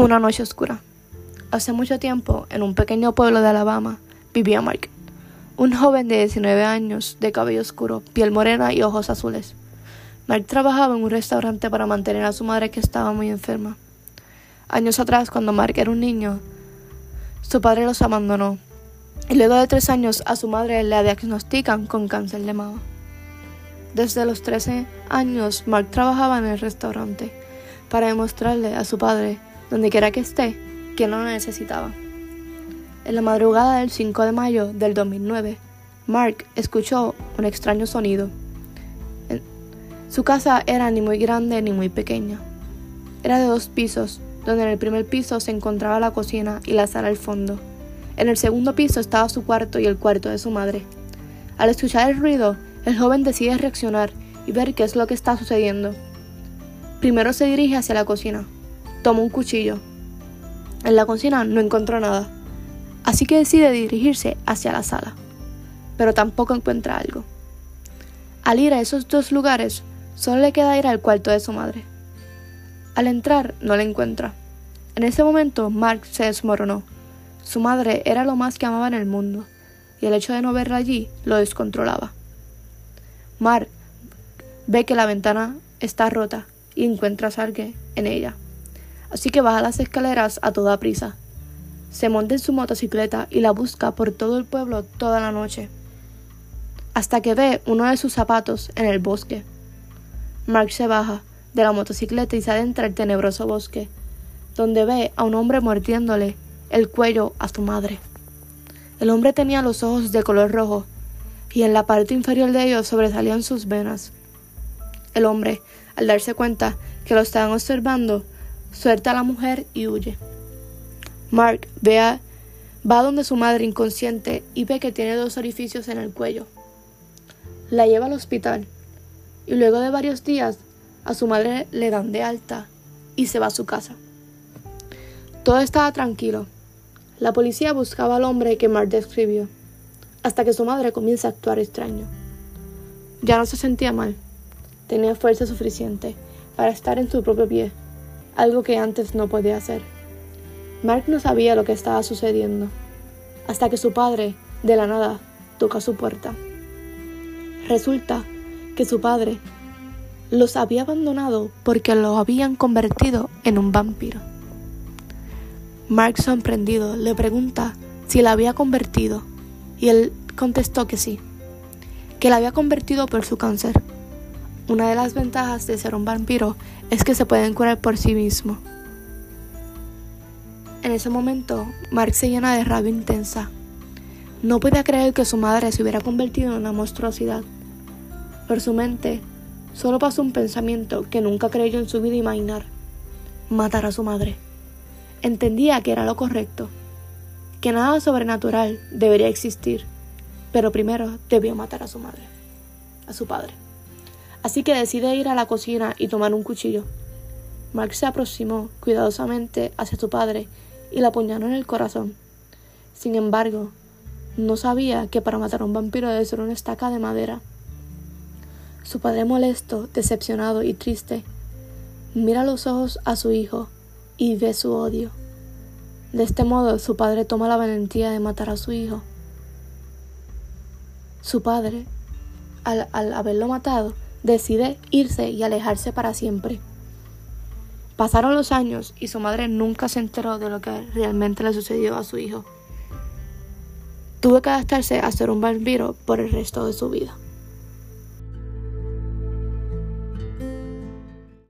Una noche oscura. Hace mucho tiempo, en un pequeño pueblo de Alabama, vivía Mark, un joven de 19 años, de cabello oscuro, piel morena y ojos azules. Mark trabajaba en un restaurante para mantener a su madre que estaba muy enferma. Años atrás, cuando Mark era un niño, su padre los abandonó y luego de tres años a su madre le diagnostican con cáncer de mama. Desde los 13 años, Mark trabajaba en el restaurante para demostrarle a su padre donde quiera que esté, que no lo necesitaba. En la madrugada del 5 de mayo del 2009, Mark escuchó un extraño sonido. Su casa era ni muy grande ni muy pequeña. Era de dos pisos, donde en el primer piso se encontraba la cocina y la sala al fondo. En el segundo piso estaba su cuarto y el cuarto de su madre. Al escuchar el ruido, el joven decide reaccionar y ver qué es lo que está sucediendo. Primero se dirige hacia la cocina, Toma un cuchillo. En la cocina no encontró nada, así que decide dirigirse hacia la sala, pero tampoco encuentra algo. Al ir a esos dos lugares, solo le queda ir al cuarto de su madre. Al entrar, no la encuentra. En ese momento, Mark se desmoronó. Su madre era lo más que amaba en el mundo, y el hecho de no verla allí lo descontrolaba. Mark ve que la ventana está rota y encuentra a Sarge en ella así que baja las escaleras a toda prisa. Se monta en su motocicleta y la busca por todo el pueblo toda la noche, hasta que ve uno de sus zapatos en el bosque. Mark se baja de la motocicleta y se adentra el tenebroso bosque, donde ve a un hombre mordiéndole el cuello a su madre. El hombre tenía los ojos de color rojo y en la parte inferior de ellos sobresalían sus venas. El hombre, al darse cuenta que lo estaban observando, suelta a la mujer y huye. Mark ve va donde su madre inconsciente y ve que tiene dos orificios en el cuello. La lleva al hospital y luego de varios días a su madre le dan de alta y se va a su casa. Todo estaba tranquilo. La policía buscaba al hombre que Mark describió, hasta que su madre comienza a actuar extraño. Ya no se sentía mal, tenía fuerza suficiente para estar en su propio pie algo que antes no podía hacer. Mark no sabía lo que estaba sucediendo, hasta que su padre, de la nada, toca su puerta. Resulta que su padre los había abandonado porque lo habían convertido en un vampiro. Mark, sorprendido, le pregunta si la había convertido y él contestó que sí, que la había convertido por su cáncer. Una de las ventajas de ser un vampiro es que se pueden curar por sí mismo. En ese momento, Mark se llena de rabia intensa. No podía creer que su madre se hubiera convertido en una monstruosidad. Por su mente, solo pasó un pensamiento que nunca creyó en su vida imaginar. Matar a su madre. Entendía que era lo correcto, que nada sobrenatural debería existir, pero primero debió matar a su madre, a su padre así que decide ir a la cocina y tomar un cuchillo. Mark se aproximó cuidadosamente hacia su padre y la apuñaló en el corazón. Sin embargo, no sabía que para matar a un vampiro debe ser una estaca de madera. Su padre molesto, decepcionado y triste, mira los ojos a su hijo y ve su odio. De este modo, su padre toma la valentía de matar a su hijo. Su padre, al, al haberlo matado, decide irse y alejarse para siempre. Pasaron los años y su madre nunca se enteró de lo que realmente le sucedió a su hijo. Tuvo que adaptarse a ser un vampiro por el resto de su vida.